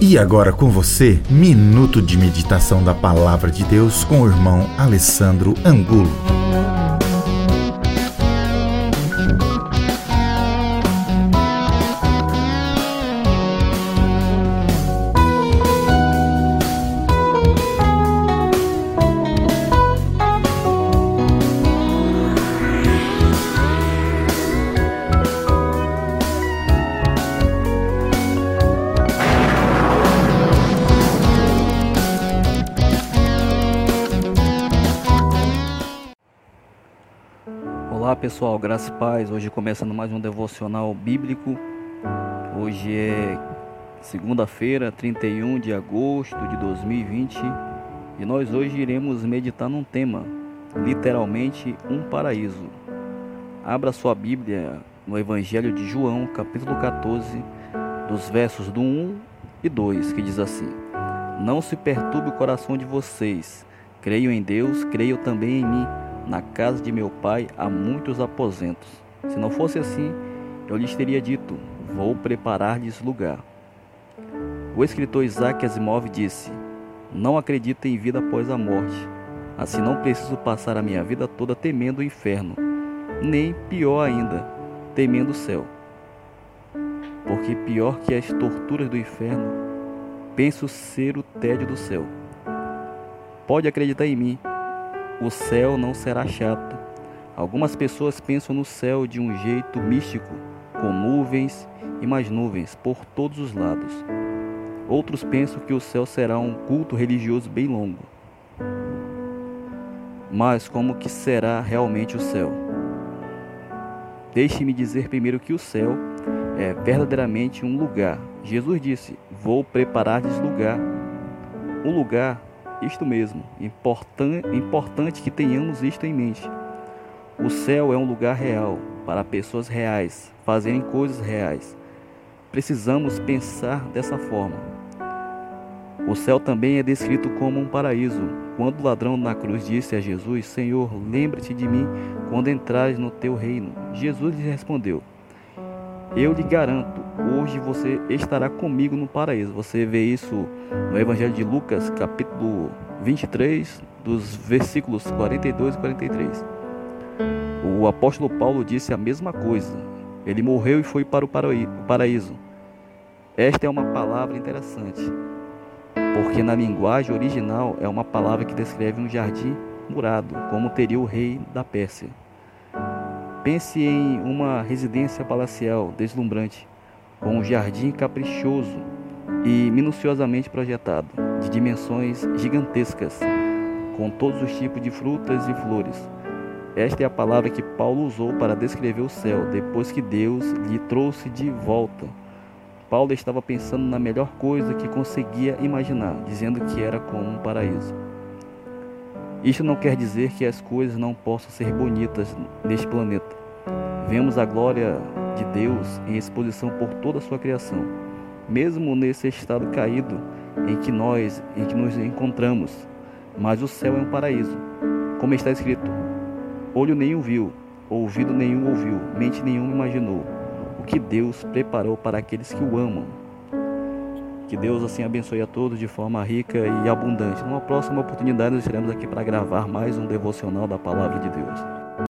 E agora com você, minuto de meditação da palavra de Deus com o irmão Alessandro Angulo. Olá pessoal, graça e paz. Hoje começando mais um devocional bíblico. Hoje é segunda-feira, 31 de agosto de 2020 e nós hoje iremos meditar num tema, literalmente um paraíso. Abra sua Bíblia no Evangelho de João, capítulo 14, dos versos do 1 e 2, que diz assim: Não se perturbe o coração de vocês. Creio em Deus, creio também em mim. Na casa de meu pai há muitos aposentos. Se não fosse assim, eu lhes teria dito: Vou preparar-lhes lugar. O escritor Isaac Asimov disse: Não acredito em vida após a morte. Assim não preciso passar a minha vida toda temendo o inferno, nem pior ainda, temendo o céu. Porque pior que as torturas do inferno, penso ser o tédio do céu. Pode acreditar em mim, o céu não será chato. Algumas pessoas pensam no céu de um jeito místico, com nuvens e mais nuvens por todos os lados. Outros pensam que o céu será um culto religioso bem longo. Mas como que será realmente o céu? Deixe-me dizer primeiro que o céu é verdadeiramente um lugar. Jesus disse: Vou preparar-lhes lugar. Um lugar isto mesmo, importante, importante que tenhamos isto em mente. O céu é um lugar real para pessoas reais fazerem coisas reais. Precisamos pensar dessa forma. O céu também é descrito como um paraíso. Quando o ladrão na cruz disse a Jesus: Senhor, lembra-te de mim quando entrares no teu reino. Jesus lhe respondeu: Eu lhe garanto, hoje você estará comigo no paraíso. Você vê isso no Evangelho de Lucas, capítulo 23, dos versículos 42 e 43. O apóstolo Paulo disse a mesma coisa. Ele morreu e foi para o paraíso. Esta é uma palavra interessante, porque na linguagem original é uma palavra que descreve um jardim murado, como teria o rei da Pérsia. Pense em uma residência palacial deslumbrante, com um jardim caprichoso e minuciosamente projetado, de dimensões gigantescas, com todos os tipos de frutas e flores. Esta é a palavra que Paulo usou para descrever o céu depois que Deus lhe trouxe de volta. Paulo estava pensando na melhor coisa que conseguia imaginar, dizendo que era como um paraíso. Isto não quer dizer que as coisas não possam ser bonitas neste planeta. Vemos a glória de Deus em exposição por toda a sua criação mesmo nesse estado caído em que nós em que nos encontramos. Mas o céu é um paraíso, como está escrito: olho nenhum viu, ouvido nenhum ouviu, mente nenhuma imaginou o que Deus preparou para aqueles que o amam. Que Deus assim abençoe a todos de forma rica e abundante. Numa próxima oportunidade, nós estaremos aqui para gravar mais um devocional da palavra de Deus.